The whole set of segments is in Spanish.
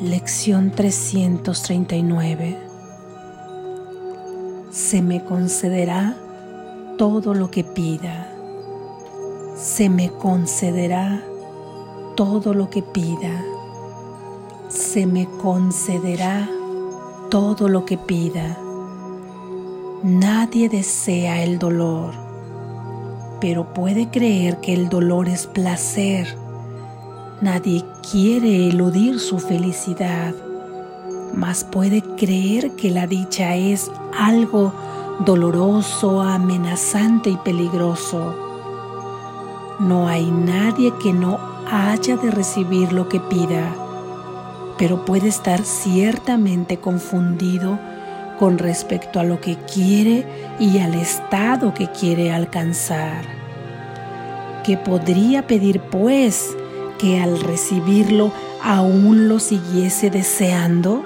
Lección 339. Se me concederá todo lo que pida. Se me concederá todo lo que pida. Se me concederá todo lo que pida. Nadie desea el dolor, pero puede creer que el dolor es placer Nadie quiere eludir su felicidad, mas puede creer que la dicha es algo doloroso, amenazante y peligroso. No hay nadie que no haya de recibir lo que pida, pero puede estar ciertamente confundido con respecto a lo que quiere y al estado que quiere alcanzar. ¿Qué podría pedir pues que al recibirlo aún lo siguiese deseando?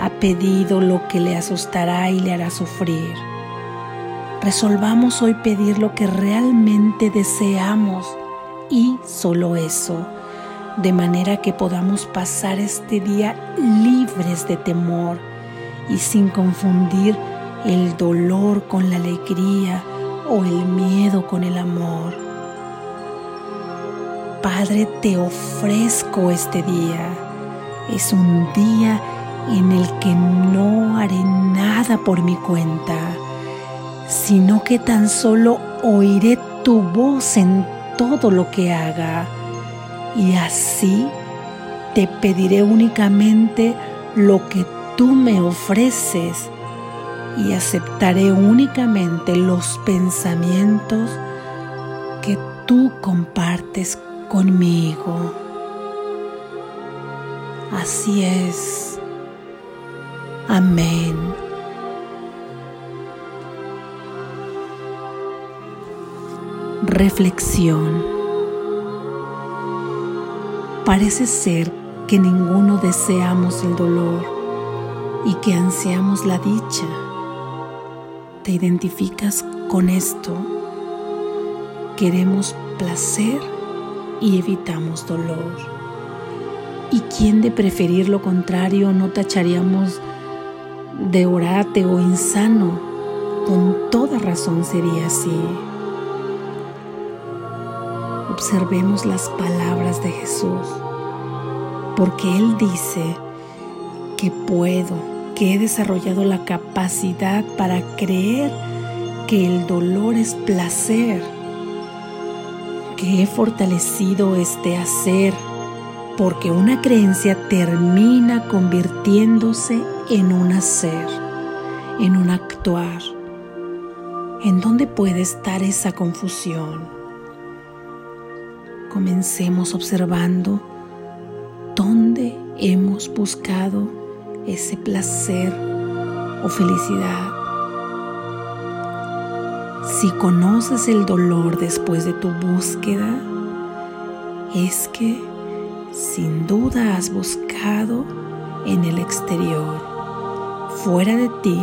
Ha pedido lo que le asustará y le hará sufrir. Resolvamos hoy pedir lo que realmente deseamos y solo eso, de manera que podamos pasar este día libres de temor y sin confundir el dolor con la alegría o el miedo con el amor. Padre, te ofrezco este día. Es un día en el que no haré nada por mi cuenta, sino que tan solo oiré tu voz en todo lo que haga. Y así te pediré únicamente lo que tú me ofreces y aceptaré únicamente los pensamientos que tú compartes conmigo. Así es. Amén. Reflexión. Parece ser que ninguno deseamos el dolor y que ansiamos la dicha. ¿Te identificas con esto? Queremos placer y evitamos dolor. ¿Y quién de preferir lo contrario no tacharíamos de orate o insano? Con toda razón sería así. Observemos las palabras de Jesús, porque Él dice que puedo, que he desarrollado la capacidad para creer que el dolor es placer que he fortalecido este hacer, porque una creencia termina convirtiéndose en un hacer, en un actuar. ¿En dónde puede estar esa confusión? Comencemos observando dónde hemos buscado ese placer o felicidad si conoces el dolor después de tu búsqueda, es que sin duda has buscado en el exterior, fuera de ti,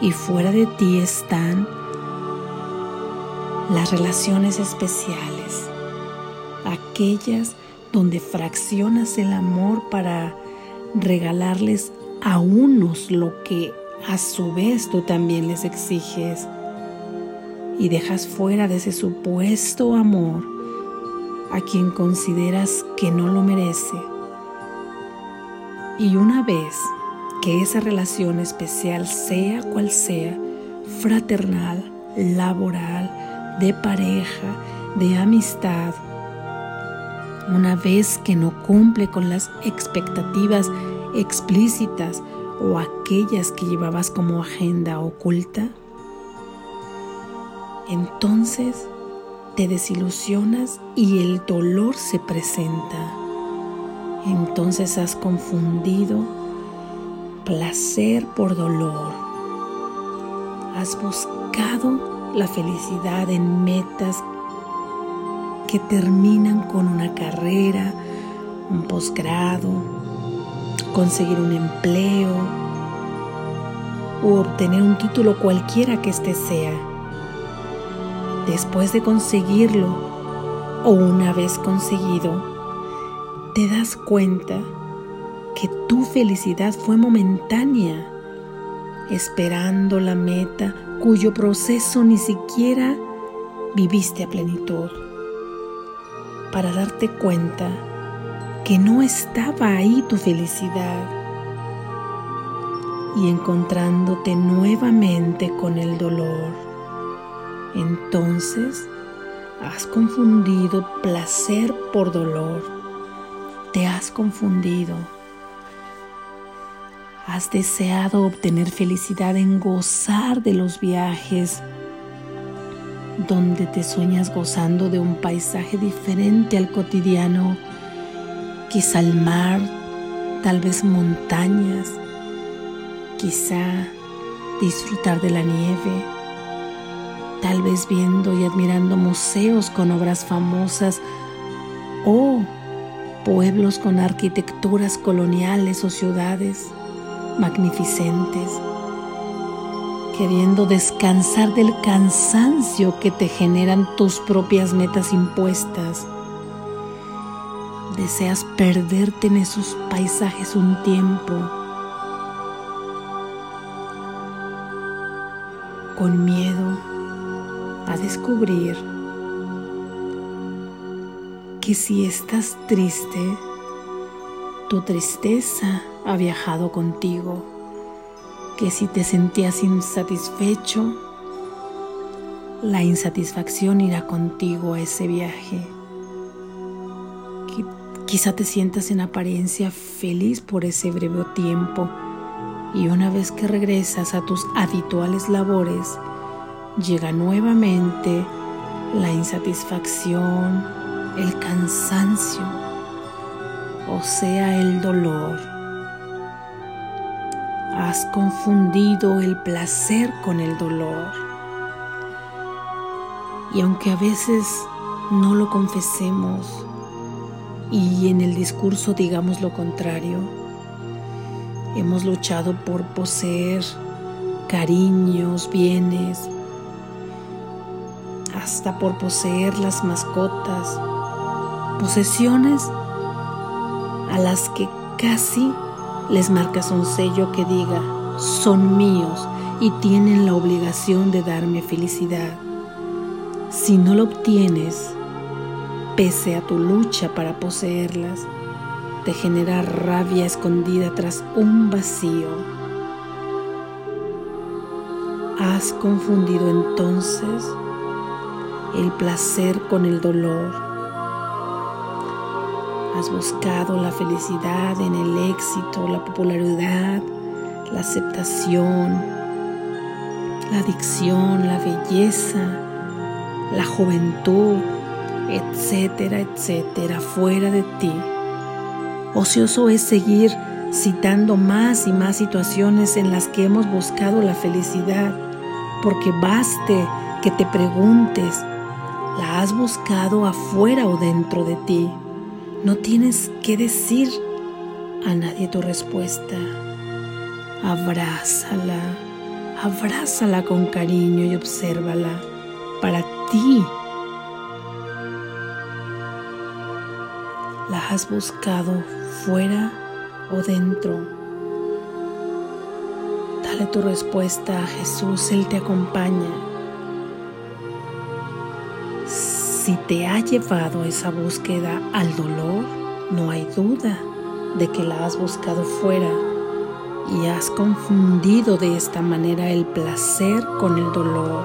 y fuera de ti están las relaciones especiales, aquellas donde fraccionas el amor para regalarles a unos lo que a su vez tú también les exiges y dejas fuera de ese supuesto amor a quien consideras que no lo merece. Y una vez que esa relación especial, sea cual sea, fraternal, laboral, de pareja, de amistad, una vez que no cumple con las expectativas explícitas o aquellas que llevabas como agenda oculta, entonces te desilusionas y el dolor se presenta. Entonces has confundido placer por dolor. Has buscado la felicidad en metas que terminan con una carrera, un posgrado, conseguir un empleo o obtener un título cualquiera que este sea después de conseguirlo o una vez conseguido, te das cuenta que tu felicidad fue momentánea, esperando la meta cuyo proceso ni siquiera viviste a plenitud, para darte cuenta que no estaba ahí tu felicidad y encontrándote nuevamente con el dolor. Entonces has confundido placer por dolor. Te has confundido. Has deseado obtener felicidad en gozar de los viajes, donde te sueñas gozando de un paisaje diferente al cotidiano, quizá el mar, tal vez montañas, quizá disfrutar de la nieve, tal vez viendo y admirando museos con obras famosas o pueblos con arquitecturas coloniales o ciudades magnificentes, queriendo descansar del cansancio que te generan tus propias metas impuestas. Deseas perderte en esos paisajes un tiempo, con miedo a descubrir que si estás triste, tu tristeza ha viajado contigo, que si te sentías insatisfecho, la insatisfacción irá contigo a ese viaje. Quizá te sientas en apariencia feliz por ese breve tiempo y una vez que regresas a tus habituales labores, llega nuevamente la insatisfacción, el cansancio, o sea, el dolor has confundido el placer con el dolor. Y aunque a veces no lo confesemos y en el discurso digamos lo contrario, hemos luchado por poseer cariños, bienes, hasta por poseer las mascotas, posesiones a las que casi les marcas un sello que diga, son míos y tienen la obligación de darme felicidad. Si no lo obtienes, pese a tu lucha para poseerlas, te genera rabia escondida tras un vacío. Has confundido entonces el placer con el dolor Has buscado la felicidad en el éxito, la popularidad, la aceptación, la adicción, la belleza, la juventud, etcétera, etcétera, fuera de ti. Ocioso es seguir citando más y más situaciones en las que hemos buscado la felicidad, porque baste que te preguntes, ¿la has buscado afuera o dentro de ti? No tienes que decir a nadie tu respuesta. Abrázala, abrázala con cariño y obsérvala para ti. ¿La has buscado fuera o dentro? Dale tu respuesta a Jesús, Él te acompaña. Si te ha llevado esa búsqueda al dolor, no hay duda de que la has buscado fuera y has confundido de esta manera el placer con el dolor.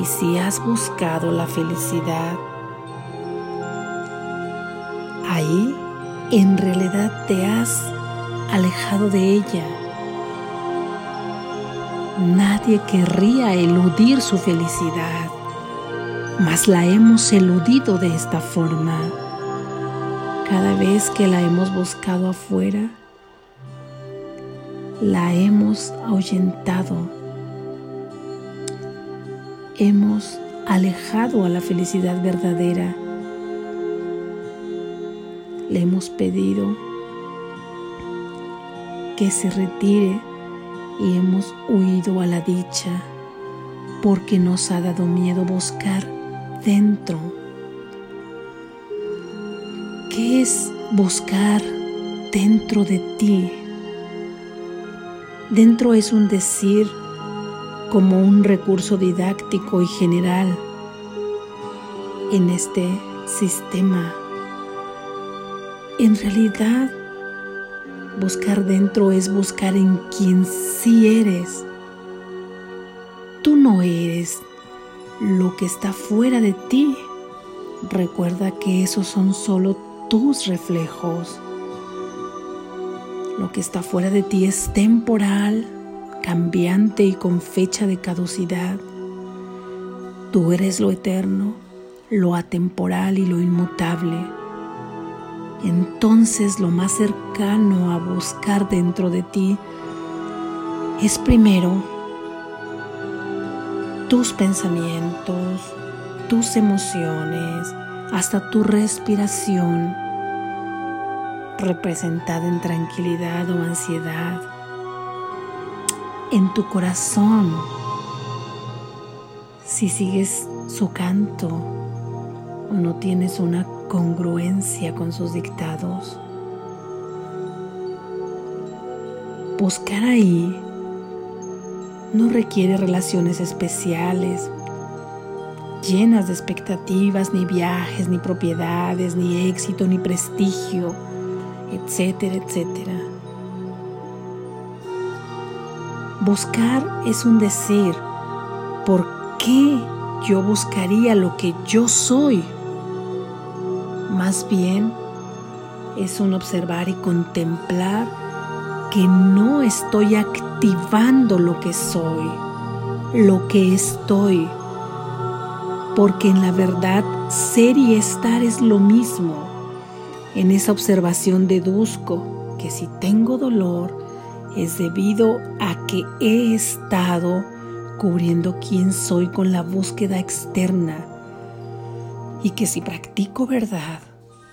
Y si has buscado la felicidad, ahí en realidad te has alejado de ella. Nadie querría eludir su felicidad mas la hemos eludido de esta forma. Cada vez que la hemos buscado afuera, la hemos ahuyentado. Hemos alejado a la felicidad verdadera. Le hemos pedido que se retire y hemos huido a la dicha porque nos ha dado miedo buscar ¿Qué es buscar dentro de ti? Dentro es un decir como un recurso didáctico y general en este sistema. En realidad, buscar dentro es buscar en quien sí eres. Tú no eres lo que está fuera de ti. Recuerda que esos son solo tus reflejos. Lo que está fuera de ti es temporal, cambiante y con fecha de caducidad. Tú eres lo eterno, lo atemporal y lo inmutable. Entonces lo más cercano a buscar dentro de ti es primero tus pensamientos, tus emociones, hasta tu respiración, representada en tranquilidad o ansiedad, en tu corazón, si sigues su canto o no tienes una congruencia con sus dictados. Buscar ahí no requiere relaciones especiales, llenas de expectativas, ni viajes, ni propiedades, ni éxito, ni prestigio, etcétera, etcétera. Buscar es un decir, ¿por qué yo buscaría lo que yo soy? Más bien es un observar y contemplar que no estoy activando lo que soy, lo que estoy porque en la verdad ser y estar es lo mismo. En esa observación deduzco que si tengo dolor es debido a que he estado cubriendo quién soy con la búsqueda externa y que si practico verdad,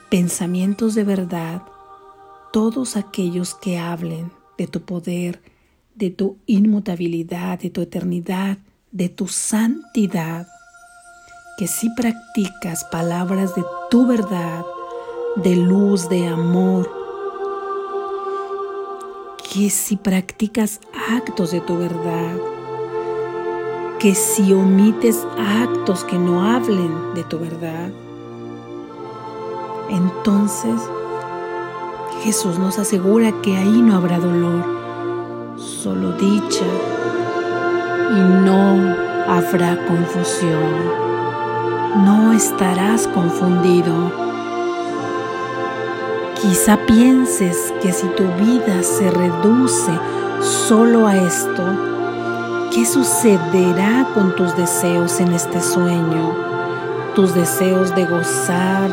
pensamientos de verdad, todos aquellos que hablen de tu poder, de tu inmutabilidad, de tu eternidad, de tu santidad, que si practicas palabras de tu verdad, de luz, de amor, que si practicas actos de tu verdad, que si omites actos que no hablen de tu verdad, entonces Jesús nos asegura que ahí no habrá dolor, solo dicha y no habrá confusión no estarás confundido. Quizá pienses que si tu vida se reduce solo a esto, ¿qué sucederá con tus deseos en este sueño? Tus deseos de gozar,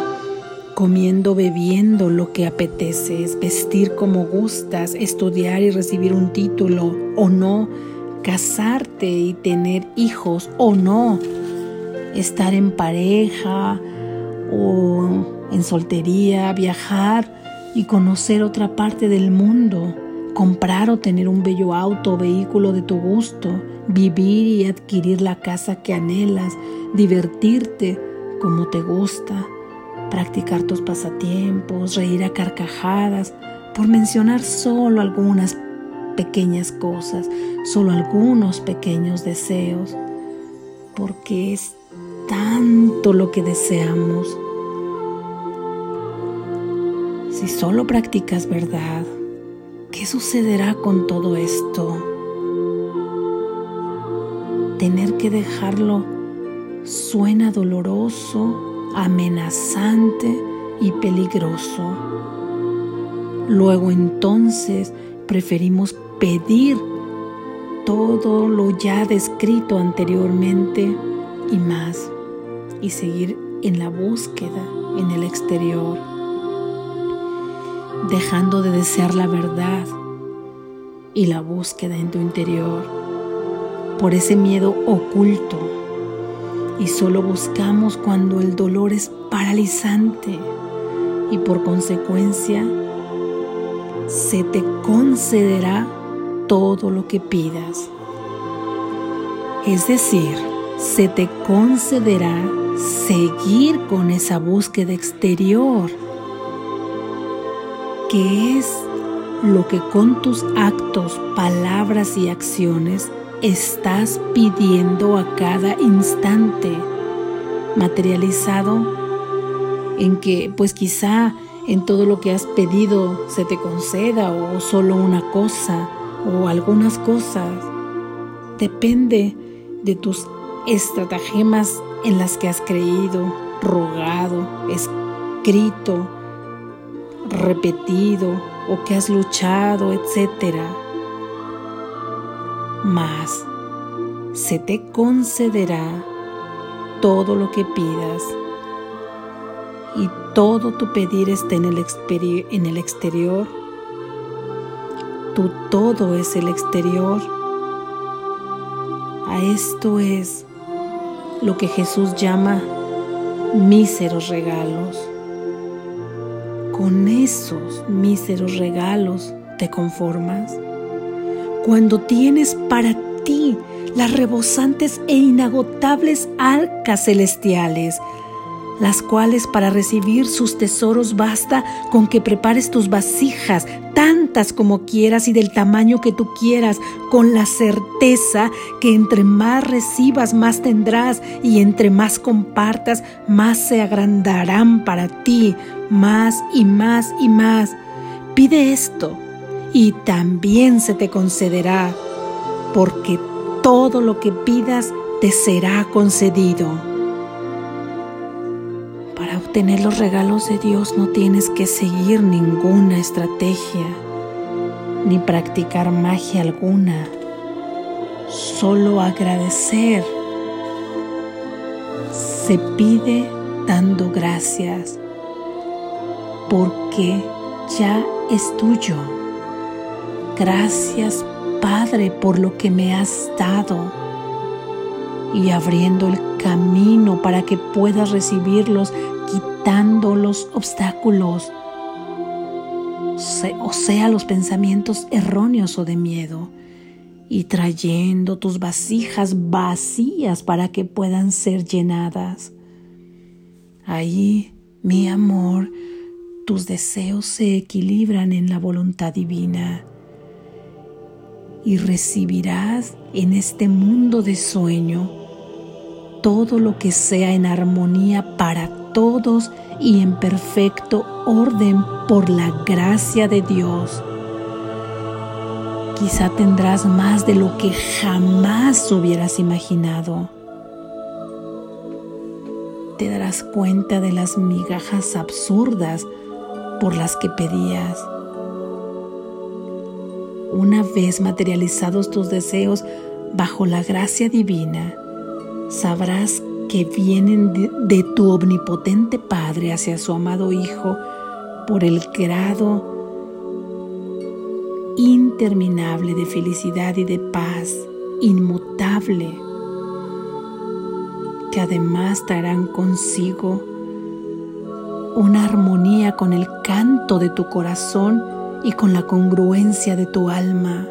comiendo, bebiendo lo que apeteces, vestir como gustas, estudiar y recibir un título o no, casarte y tener hijos o no estar en pareja o en soltería, viajar y conocer otra parte del mundo, comprar o tener un bello auto o vehículo de tu gusto, vivir y adquirir la casa que anhelas, divertirte como te gusta, practicar tus pasatiempos, reír a carcajadas, por mencionar solo algunas pequeñas cosas, solo algunos pequeños deseos, porque es tanto lo que deseamos. Si solo practicas verdad, ¿qué sucederá con todo esto? Tener que dejarlo suena doloroso, amenazante y peligroso. Luego entonces preferimos pedir todo lo ya descrito anteriormente y más y seguir en la búsqueda en el exterior, dejando de desear la verdad y la búsqueda en tu interior por ese miedo oculto y solo buscamos cuando el dolor es paralizante y por consecuencia se te concederá todo lo que pidas. Es decir, se te concederá seguir con esa búsqueda exterior ¿Qué es lo que con tus actos, palabras y acciones estás pidiendo a cada instante? Materializado en que pues quizá en todo lo que has pedido se te conceda o solo una cosa o algunas cosas. Depende de tus estratagemas en las que has creído, rogado, escrito, repetido o que has luchado, etc. Mas se te concederá todo lo que pidas y todo tu pedir esté en el, en el exterior. Tu todo es el exterior. A esto es lo que Jesús llama míseros regalos. Con esos míseros regalos te conformas. Cuando tienes para ti las rebosantes e inagotables arcas celestiales, las cuales para recibir sus tesoros basta con que prepares tus vasijas, tantas como quieras y del tamaño que tú quieras, con la certeza que entre más recibas, más tendrás, y entre más compartas, más se agrandarán para ti, más y más y más. Pide esto, y también se te concederá, porque todo lo que pidas te será concedido. Para obtener los regalos de Dios no tienes que seguir ninguna estrategia ni practicar magia alguna, solo agradecer. Se pide dando gracias porque ya es tuyo. Gracias Padre por lo que me has dado y abriendo el camino para que puedas recibirlos, quitando los obstáculos, o sea, los pensamientos erróneos o de miedo, y trayendo tus vasijas vacías para que puedan ser llenadas. Ahí, mi amor, tus deseos se equilibran en la voluntad divina y recibirás en este mundo de sueño todo lo que sea en armonía para todos y en perfecto orden por la gracia de Dios. Quizá tendrás más de lo que jamás hubieras imaginado. Te darás cuenta de las migajas absurdas por las que pedías. Una vez materializados tus deseos bajo la gracia divina, sabrás que vienen de, tu omnipotente Padre hacia su amado Hijo por el grado interminable de felicidad y de paz inmutable, que además traerán consigo una armonía con el canto de tu corazón y con la congruencia de tu alma.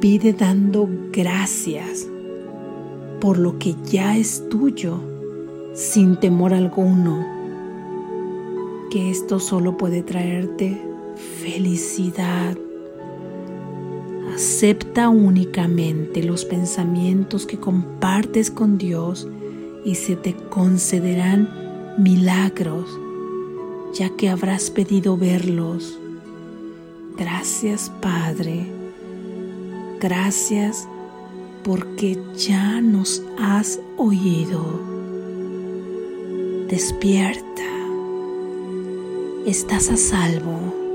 Pide dando gracias por lo que ya es tuyo, sin temor alguno, que esto solo puede traerte felicidad. Acepta únicamente los pensamientos que compartes con Dios y se te concederán milagros, ya que habrás pedido verlos. Gracias Padre Gracias porque ya nos has oído. Despierta. Estás a salvo.